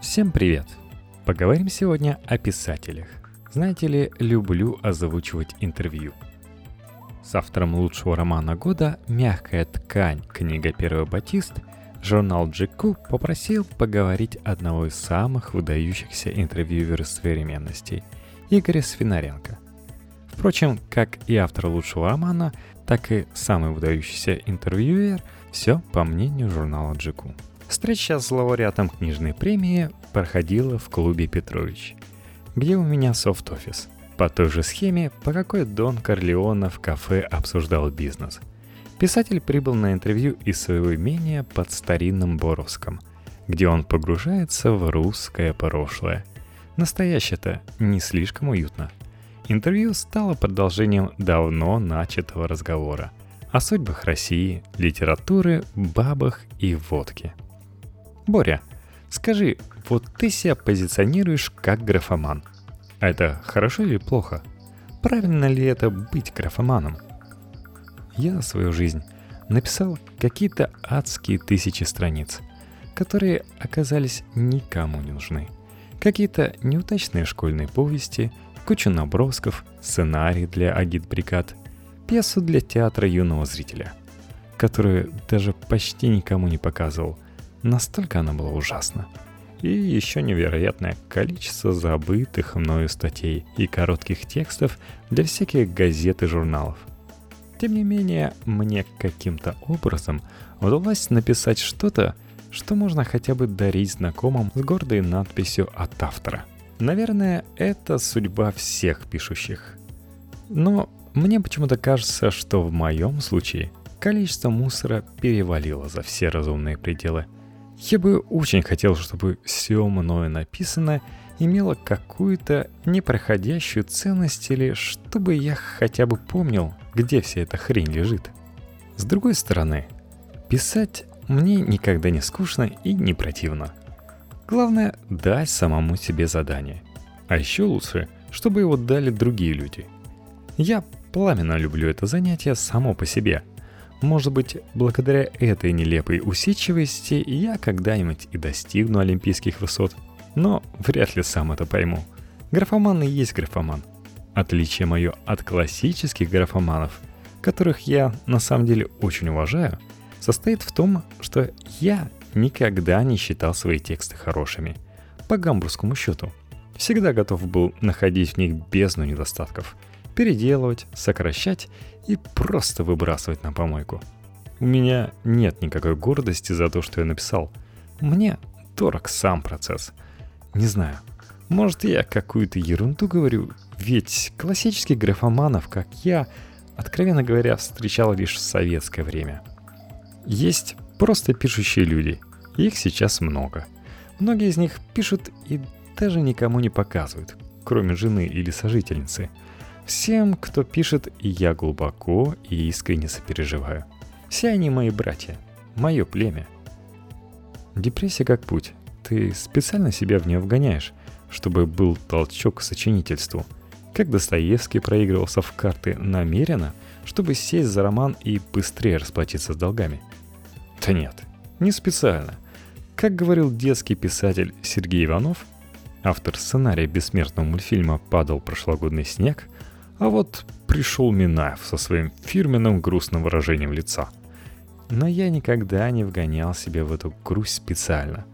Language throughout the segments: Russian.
Всем привет! Поговорим сегодня о писателях. Знаете ли, люблю озвучивать интервью. С автором лучшего романа года «Мягкая ткань. Книга Первый Батист» журнал GQ попросил поговорить одного из самых выдающихся интервьюеров современности – Игоря Свинаренко. Впрочем, как и автор лучшего романа, так и самый выдающийся интервьюер – все по мнению журнала GQ. Встреча с лауреатом книжной премии проходила в клубе «Петрович», где у меня софт-офис. По той же схеме, по какой Дон Корлеона в кафе обсуждал бизнес. Писатель прибыл на интервью из своего имения под старинным Боровском, где он погружается в русское прошлое. Настоящее-то не слишком уютно. Интервью стало продолжением давно начатого разговора о судьбах России, литературы, бабах и водке – Боря, скажи, вот ты себя позиционируешь как графоман. А это хорошо или плохо? Правильно ли это быть графоманом? Я свою жизнь написал какие-то адские тысячи страниц, которые оказались никому не нужны. Какие-то неудачные школьные повести, кучу набросков, сценарий для агитбригад, пьесу для театра юного зрителя, которую даже почти никому не показывал – Настолько она была ужасна. И еще невероятное количество забытых мною статей и коротких текстов для всяких газет и журналов. Тем не менее, мне каким-то образом удалось написать что-то, что можно хотя бы дарить знакомым с гордой надписью от автора. Наверное, это судьба всех пишущих. Но мне почему-то кажется, что в моем случае количество мусора перевалило за все разумные пределы – я бы очень хотел, чтобы все мною написано имело какую-то непроходящую ценность или чтобы я хотя бы помнил, где вся эта хрень лежит. С другой стороны, писать мне никогда не скучно и не противно. Главное — дать самому себе задание. А еще лучше, чтобы его дали другие люди. Я пламенно люблю это занятие само по себе — может быть, благодаря этой нелепой усидчивости я когда-нибудь и достигну олимпийских высот. Но вряд ли сам это пойму. Графоман и есть графоман. Отличие мое от классических графоманов, которых я на самом деле очень уважаю, состоит в том, что я никогда не считал свои тексты хорошими. По гамбургскому счету. Всегда готов был находить в них бездну недостатков – переделывать, сокращать и просто выбрасывать на помойку. У меня нет никакой гордости за то, что я написал. Мне дорог сам процесс. Не знаю, может я какую-то ерунду говорю, ведь классических графоманов, как я, откровенно говоря, встречал лишь в советское время. Есть просто пишущие люди, их сейчас много. Многие из них пишут и даже никому не показывают, кроме жены или сожительницы – Всем, кто пишет, я глубоко и искренне сопереживаю. Все они мои братья, мое племя. Депрессия как путь. Ты специально себя в нее вгоняешь, чтобы был толчок к сочинительству. Как Достоевский проигрывался в карты намеренно, чтобы сесть за роман и быстрее расплатиться с долгами. Да нет, не специально. Как говорил детский писатель Сергей Иванов, автор сценария бессмертного мультфильма «Падал прошлогодний снег», а вот пришел Минаев со своим фирменным грустным выражением лица. Но я никогда не вгонял себя в эту грусть специально.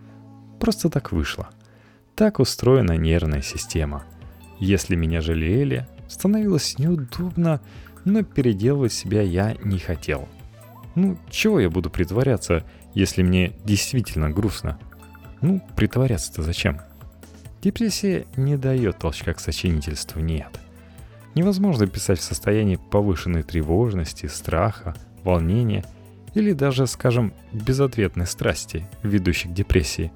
Просто так вышло. Так устроена нервная система. Если меня жалели, становилось неудобно, но переделывать себя я не хотел. Ну, чего я буду притворяться, если мне действительно грустно? Ну, притворяться-то зачем? Депрессия не дает толчка к сочинительству, нет. Невозможно писать в состоянии повышенной тревожности, страха, волнения или даже, скажем, безответной страсти, ведущей к депрессии.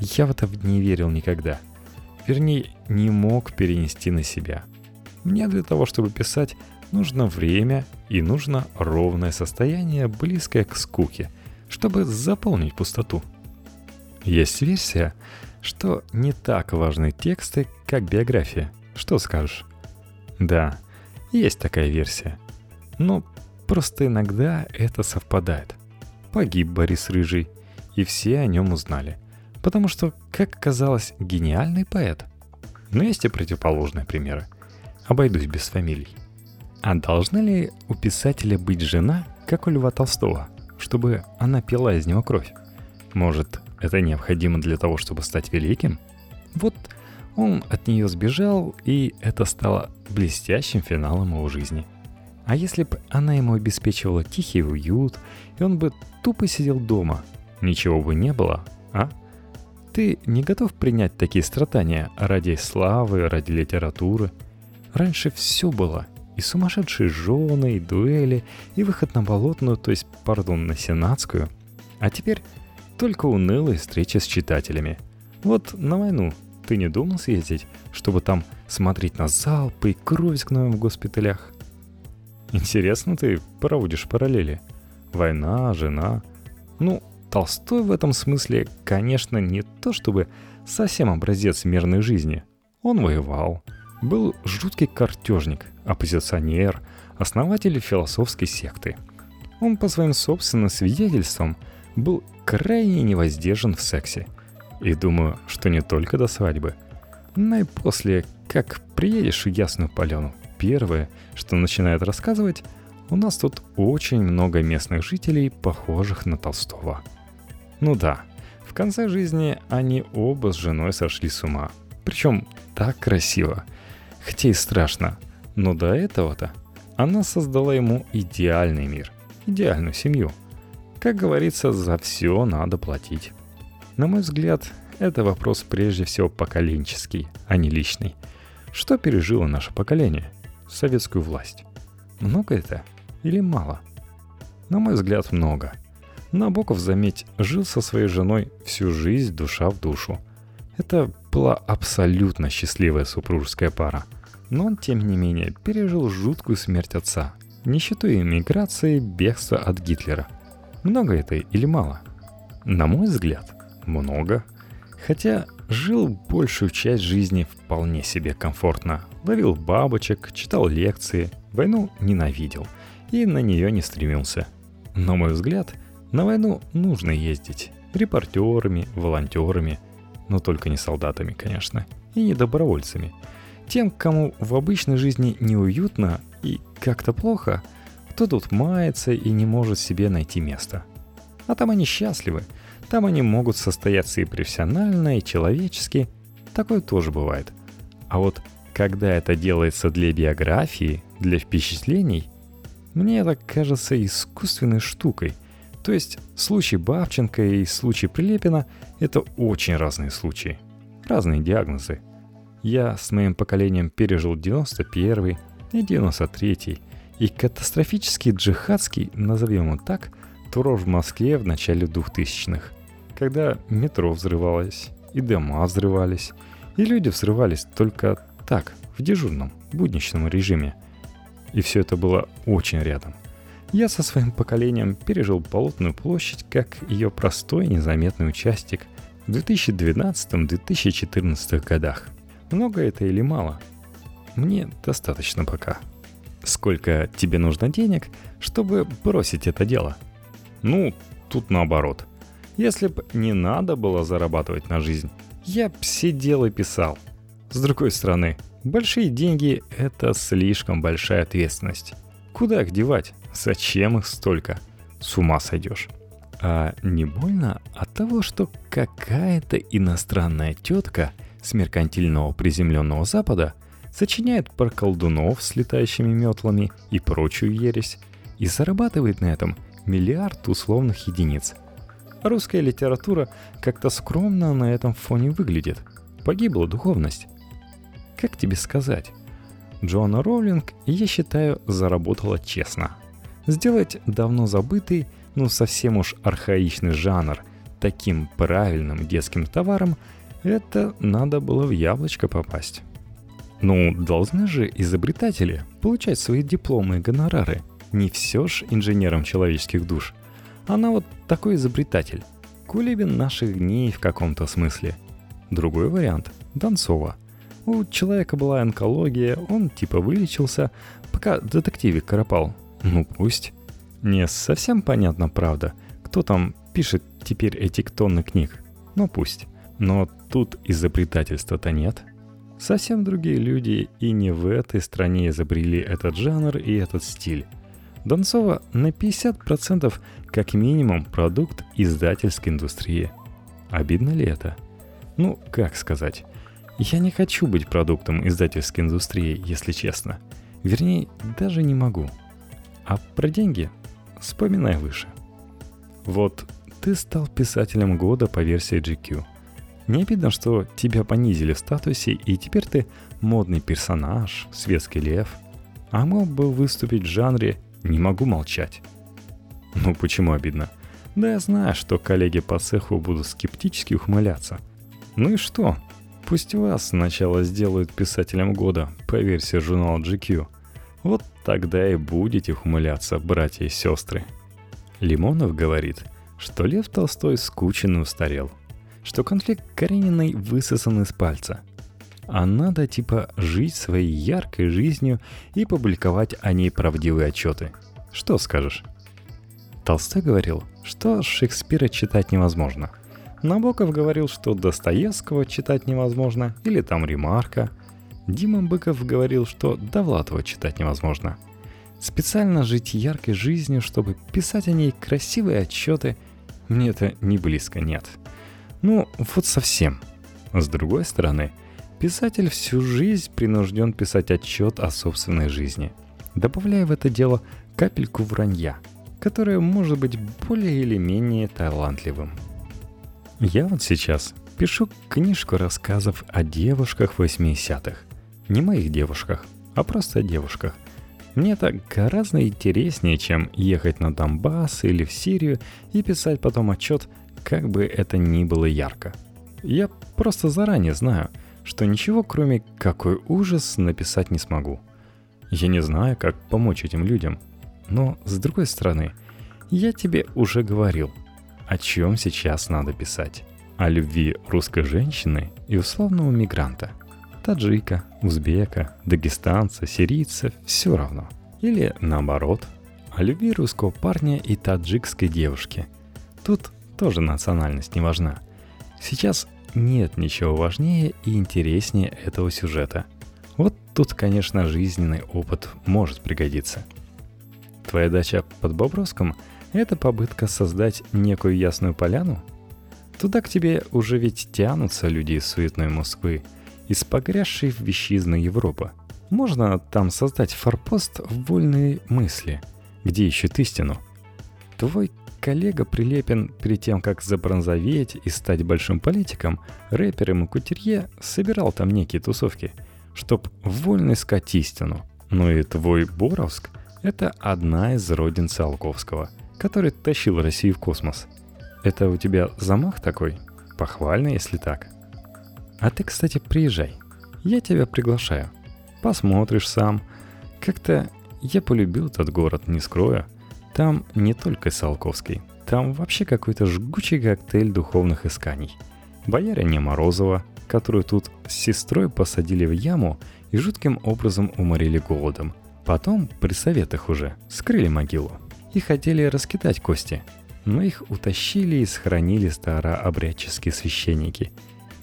Я в это не верил никогда. Вернее, не мог перенести на себя. Мне для того, чтобы писать, нужно время и нужно ровное состояние, близкое к скуке, чтобы заполнить пустоту. Есть версия, что не так важны тексты, как биография. Что скажешь? Да, есть такая версия. Но просто иногда это совпадает. Погиб Борис Рыжий, и все о нем узнали. Потому что, как оказалось, гениальный поэт. Но есть и противоположные примеры. Обойдусь без фамилий. А должна ли у писателя быть жена, как у Льва Толстого, чтобы она пила из него кровь? Может, это необходимо для того, чтобы стать великим? Вот он от нее сбежал, и это стало блестящим финалом его жизни. А если бы она ему обеспечивала тихий уют, и он бы тупо сидел дома, ничего бы не было, а? Ты не готов принять такие страдания ради славы, ради литературы? Раньше все было. И сумасшедшие жены, и дуэли, и выход на болотную, то есть, пардон, на сенатскую. А теперь только унылые встречи с читателями. Вот на войну ты не думал съездить, чтобы там смотреть на залпы и кровь с гноем в госпиталях? Интересно ты проводишь параллели. Война, жена. Ну, Толстой в этом смысле, конечно, не то чтобы совсем образец мирной жизни. Он воевал, был жуткий картежник, оппозиционер, основатель философской секты. Он по своим собственным свидетельствам был крайне невоздержан в сексе. И думаю, что не только до свадьбы, но и после, как приедешь в Ясную Поляну. Первое, что начинает рассказывать, у нас тут очень много местных жителей, похожих на Толстого. Ну да, в конце жизни они оба с женой сошли с ума. Причем так красиво. Хотя и страшно. Но до этого-то она создала ему идеальный мир, идеальную семью. Как говорится, за все надо платить. На мой взгляд, это вопрос прежде всего поколенческий, а не личный. Что пережило наше поколение? Советскую власть. Много это или мало? На мой взгляд, много. Набоков, заметь, жил со своей женой всю жизнь душа в душу. Это была абсолютно счастливая супружеская пара. Но он, тем не менее, пережил жуткую смерть отца, нищету иммиграции, бегство от Гитлера. Много это или мало? На мой взгляд, много. Хотя жил большую часть жизни вполне себе комфортно. Ловил бабочек, читал лекции, войну ненавидел и на нее не стремился. На мой взгляд, на войну нужно ездить. Репортерами, волонтерами. Но только не солдатами, конечно. И не добровольцами. Тем, кому в обычной жизни неуютно и как-то плохо, кто тут мается и не может себе найти место. А там они счастливы – там они могут состояться и профессионально, и человечески. Такое тоже бывает. А вот когда это делается для биографии, для впечатлений, мне это кажется искусственной штукой. То есть случай Бабченко и случай Прилепина – это очень разные случаи. Разные диагнозы. Я с моим поколением пережил 91 и 93 и катастрофический джихадский, назовем его так, турор в Москве в начале 2000-х когда метро взрывалось, и дома взрывались, и люди взрывались только так, в дежурном, будничном режиме. И все это было очень рядом. Я со своим поколением пережил Болотную площадь как ее простой незаметный участок в 2012-2014 годах. Много это или мало? Мне достаточно пока. Сколько тебе нужно денег, чтобы бросить это дело? Ну, тут наоборот – если б не надо было зарабатывать на жизнь, я б сидел и писал. С другой стороны, большие деньги – это слишком большая ответственность. Куда их девать? Зачем их столько? С ума сойдешь. А не больно от того, что какая-то иностранная тетка с меркантильного приземленного запада сочиняет про колдунов с летающими метлами и прочую ересь и зарабатывает на этом миллиард условных единиц – русская литература как-то скромно на этом фоне выглядит. Погибла духовность. Как тебе сказать? Джоанна Роулинг, я считаю, заработала честно. Сделать давно забытый, ну совсем уж архаичный жанр таким правильным детским товаром, это надо было в яблочко попасть. Ну, должны же изобретатели получать свои дипломы и гонорары. Не все ж инженером человеческих душ – она вот такой изобретатель. Кулибин наших дней в каком-то смысле. Другой вариант – Донцова. У человека была онкология, он типа вылечился, пока детективик коропал. Ну пусть. Не совсем понятно, правда, кто там пишет теперь эти тонны книг. Но пусть. Но тут изобретательства-то нет. Совсем другие люди и не в этой стране изобрели этот жанр и этот стиль. Донцова на 50% как минимум продукт издательской индустрии. Обидно ли это? Ну, как сказать. Я не хочу быть продуктом издательской индустрии, если честно. Вернее, даже не могу. А про деньги вспоминай выше. Вот ты стал писателем года по версии GQ – не обидно, что тебя понизили в статусе, и теперь ты модный персонаж, светский лев. А мог бы выступить в жанре «не могу молчать». Ну почему обидно? Да я знаю, что коллеги по цеху будут скептически ухмыляться. Ну и что? Пусть вас сначала сделают писателем года по версии журнала GQ. Вот тогда и будете ухмыляться, братья и сестры. Лимонов говорит, что Лев Толстой скучен и устарел – что конфликт Карениной высосан из пальца. А надо типа жить своей яркой жизнью и публиковать о ней правдивые отчеты. Что скажешь? Толстой говорил, что Шекспира читать невозможно. Набоков говорил, что Достоевского читать невозможно, или там Ремарка. Дима Быков говорил, что Довлатова читать невозможно. Специально жить яркой жизнью, чтобы писать о ней красивые отчеты, мне это не близко нет. Ну, вот совсем. С другой стороны, писатель всю жизнь принужден писать отчет о собственной жизни, добавляя в это дело капельку вранья, которое может быть более или менее талантливым. Я вот сейчас пишу книжку рассказов о девушках 80-х. Не моих девушках, а просто о девушках. Мне это гораздо интереснее, чем ехать на Донбасс или в Сирию и писать потом отчет как бы это ни было ярко. Я просто заранее знаю, что ничего кроме «какой ужас» написать не смогу. Я не знаю, как помочь этим людям. Но, с другой стороны, я тебе уже говорил, о чем сейчас надо писать. О любви русской женщины и условного мигранта. Таджика, узбека, дагестанца, сирийца – все равно. Или наоборот, о любви русского парня и таджикской девушки. Тут тоже национальность не важна. Сейчас нет ничего важнее и интереснее этого сюжета. Вот тут, конечно, жизненный опыт может пригодиться. Твоя дача под Бобровском – это попытка создать некую ясную поляну? Туда к тебе уже ведь тянутся люди из суетной Москвы, из погрязшей в вещизной Европы. Можно там создать форпост в вольные мысли, где ищут истину. Твой коллега Прилепин перед тем, как забронзоветь и стать большим политиком, рэпером и кутерье, собирал там некие тусовки, чтоб вольно искать истину. Ну и твой Боровск — это одна из родин Циолковского, который тащил Россию в космос. Это у тебя замах такой? Похвально, если так. А ты, кстати, приезжай. Я тебя приглашаю. Посмотришь сам. Как-то я полюбил этот город, не скрою — там не только Салковский, там вообще какой-то жгучий коктейль духовных исканий. Боярыня Морозова, которую тут с сестрой посадили в яму и жутким образом уморили голодом. Потом, при советах уже, скрыли могилу. И хотели раскидать кости, но их утащили и сохранили старообрядческие священники,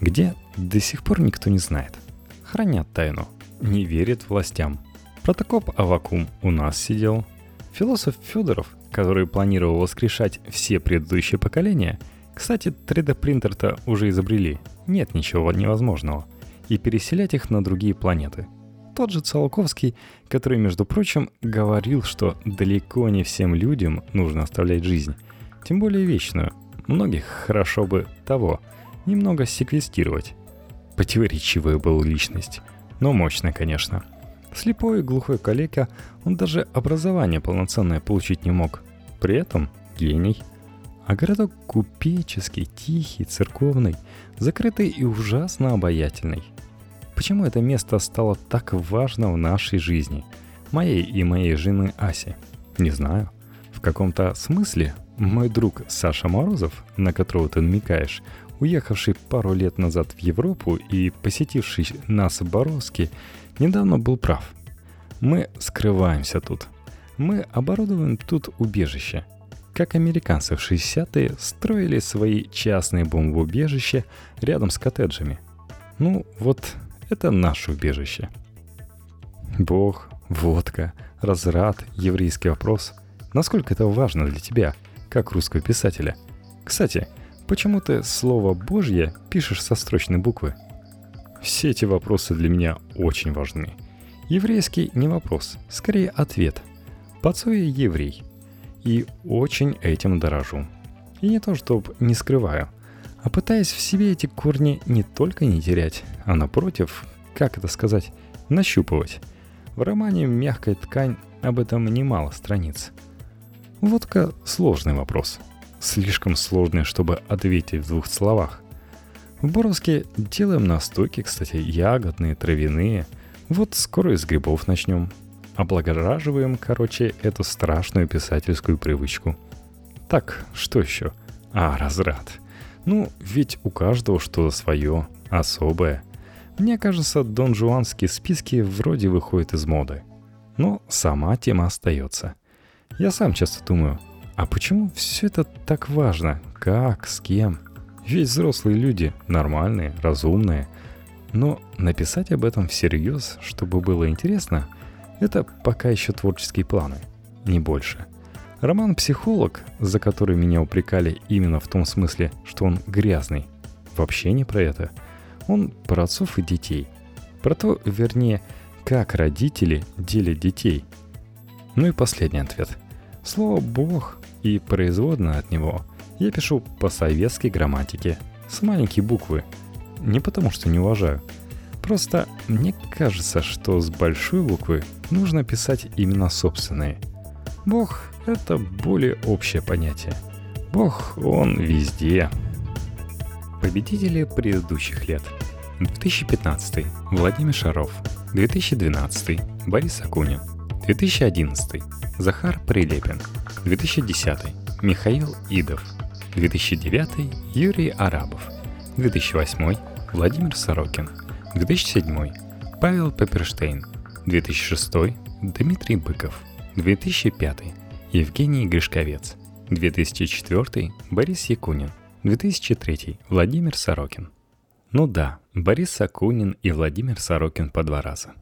где до сих пор никто не знает. Хранят тайну, не верят властям. Протокоп Авакум у нас сидел, Философ Федоров, который планировал воскрешать все предыдущие поколения, кстати, 3D-принтер-то уже изобрели, нет ничего невозможного, и переселять их на другие планеты. Тот же Циолковский, который, между прочим, говорил, что далеко не всем людям нужно оставлять жизнь, тем более вечную. Многих хорошо бы того, немного секвестировать. Противоречивая была личность, но мощная, конечно – Слепой и глухой калека, он даже образование полноценное получить не мог. При этом гений. А городок купеческий, тихий, церковный, закрытый и ужасно обаятельный. Почему это место стало так важно в нашей жизни? Моей и моей жены Аси? Не знаю. В каком-то смысле мой друг Саша Морозов, на которого ты намекаешь, уехавший пару лет назад в Европу и посетивший нас в Боровске, недавно был прав. Мы скрываемся тут. Мы оборудуем тут убежище. как американцы в 60-е строили свои частные бомбоубежища рядом с коттеджами. Ну, вот это наше убежище. Бог, водка, разрад, еврейский вопрос. Насколько это важно для тебя, как русского писателя? Кстати, почему ты слово «Божье» пишешь со строчной буквы? Все эти вопросы для меня очень важны. Еврейский не вопрос, скорее ответ. Пацуя еврей. И очень этим дорожу. И не то, чтобы не скрываю, а пытаясь в себе эти корни не только не терять, а напротив, как это сказать, нащупывать. В романе «Мягкая ткань» об этом немало страниц. Водка – сложный вопрос. Слишком сложный, чтобы ответить в двух словах. В Боровске делаем настойки, кстати, ягодные, травяные. Вот скоро из грибов начнем. Облагораживаем, короче, эту страшную писательскую привычку. Так, что еще? А, разрад. Ну, ведь у каждого что-то свое, особое. Мне кажется, дон жуанские списки вроде выходят из моды. Но сама тема остается. Я сам часто думаю, а почему все это так важно? Как, с кем? Ведь взрослые люди, нормальные, разумные. Но написать об этом всерьез, чтобы было интересно, это пока еще творческие планы, не больше. Роман «Психолог», за который меня упрекали именно в том смысле, что он грязный, вообще не про это. Он про отцов и детей. Про то, вернее, как родители делят детей. Ну и последний ответ. Слово «бог» и производное от него я пишу по советской грамматике, с маленькой буквы. Не потому что не уважаю. Просто мне кажется, что с большой буквы нужно писать именно собственные. Бог — это более общее понятие. Бог, он везде. Победители предыдущих лет. 2015 — Владимир Шаров. 2012 — Борис Акунин. 2011 — Захар Прилепин. 2010 — Михаил Идов. 2009 — Юрий Арабов. 2008 — Владимир Сорокин. 2007 — Павел Пепперштейн. 2006 — Дмитрий Быков. 2005 — Евгений Гришковец. 2004 — Борис Якунин. 2003 — Владимир Сорокин. Ну да, Борис Акунин и Владимир Сорокин по два раза.